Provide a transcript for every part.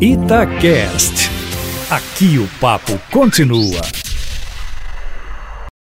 Itacast. Aqui o papo continua.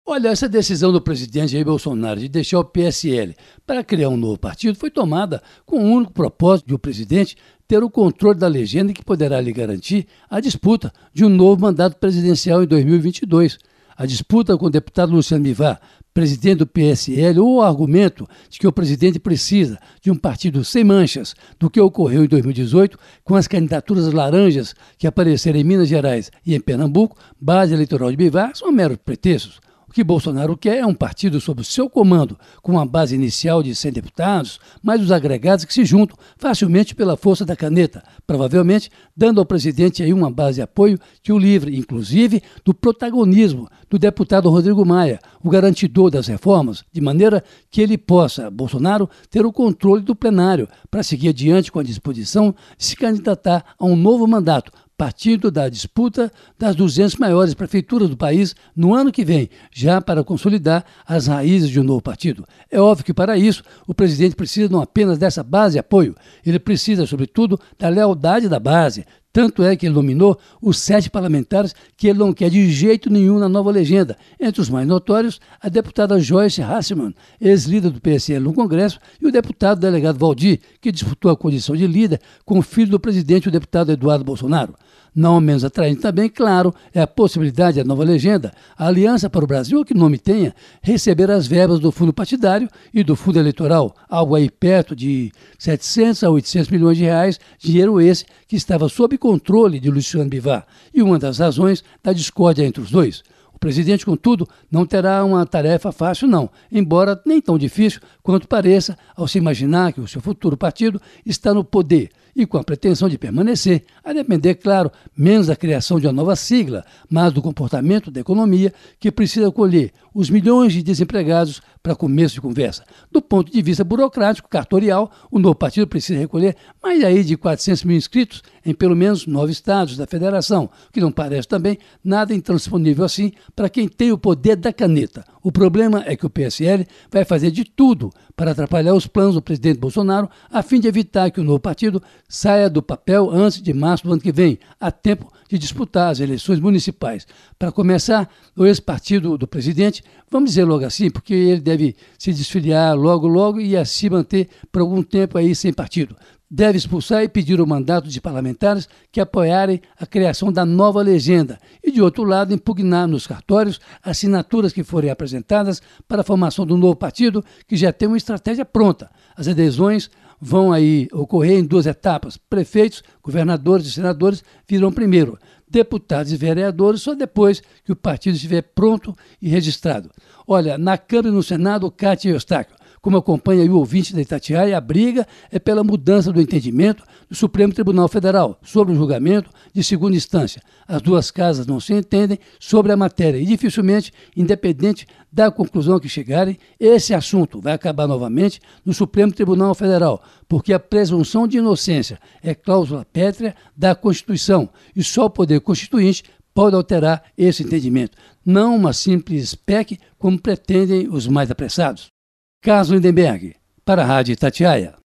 Olha, essa decisão do presidente Jair Bolsonaro de deixar o PSL para criar um novo partido foi tomada com o único propósito de o presidente ter o controle da legenda que poderá lhe garantir a disputa de um novo mandato presidencial em 2022. A disputa com o deputado Luciano Bivar, presidente do PSL, ou o argumento de que o presidente precisa de um partido sem manchas do que ocorreu em 2018 com as candidaturas laranjas que apareceram em Minas Gerais e em Pernambuco, base eleitoral de Bivar, são meros pretextos. O que Bolsonaro quer é um partido sob seu comando, com uma base inicial de 100 deputados, mais os agregados que se juntam facilmente pela força da caneta, provavelmente dando ao presidente aí uma base de apoio que o livre, inclusive, do protagonismo do deputado Rodrigo Maia, o garantidor das reformas, de maneira que ele possa, Bolsonaro, ter o controle do plenário para seguir adiante com a disposição de se candidatar a um novo mandato partindo da disputa das 200 maiores prefeituras do país no ano que vem, já para consolidar as raízes de um novo partido. É óbvio que, para isso, o presidente precisa não apenas dessa base de apoio, ele precisa, sobretudo, da lealdade da base, tanto é que ele nominou os sete parlamentares que ele não quer de jeito nenhum na nova legenda. Entre os mais notórios, a deputada Joyce Hasselman, ex-líder do PSL no Congresso, e o deputado delegado Valdir, que disputou a condição de líder com o filho do presidente, o deputado Eduardo Bolsonaro. Não menos atraente também, claro, é a possibilidade da nova legenda, a Aliança para o Brasil, que nome tenha, receber as verbas do fundo partidário e do fundo eleitoral, algo aí perto de 700 a 800 milhões de reais, dinheiro esse que estava sob controle de Luciano Bivar, e uma das razões da discórdia entre os dois. O presidente, contudo, não terá uma tarefa fácil, não, embora nem tão difícil quanto pareça ao se imaginar que o seu futuro partido está no poder e com a pretensão de permanecer, a depender, claro, menos da criação de uma nova sigla, mas do comportamento da economia que precisa colher os milhões de desempregados para começo de conversa. Do ponto de vista burocrático, cartorial, o novo partido precisa recolher mais aí de 400 mil inscritos em pelo menos nove estados da federação, que não parece também nada intransponível assim para quem tem o poder da caneta. O problema é que o PSL vai fazer de tudo para atrapalhar os planos do presidente Bolsonaro a fim de evitar que o novo partido saia do papel antes de março do ano que vem, a tempo de disputar as eleições municipais. Para começar, o ex-partido do presidente, vamos dizer logo assim, porque ele deve se desfiliar logo, logo e assim manter por algum tempo aí sem partido deve expulsar e pedir o mandato de parlamentares que apoiarem a criação da nova legenda e, de outro lado, impugnar nos cartórios assinaturas que forem apresentadas para a formação do novo partido que já tem uma estratégia pronta. As adesões vão aí ocorrer em duas etapas. Prefeitos, governadores e senadores virão primeiro. Deputados e vereadores só depois que o partido estiver pronto e registrado. Olha, na Câmara e no Senado, Cátia Eustáquio como acompanha o ouvinte da Itatiaia, a briga é pela mudança do entendimento do Supremo Tribunal Federal sobre o julgamento de segunda instância. As duas casas não se entendem sobre a matéria e dificilmente, independente da conclusão que chegarem, esse assunto vai acabar novamente no Supremo Tribunal Federal, porque a presunção de inocência é cláusula pétrea da Constituição e só o poder constituinte pode alterar esse entendimento, não uma simples PEC como pretendem os mais apressados. Carlos Lindenberg, para a Rádio Tatiaia.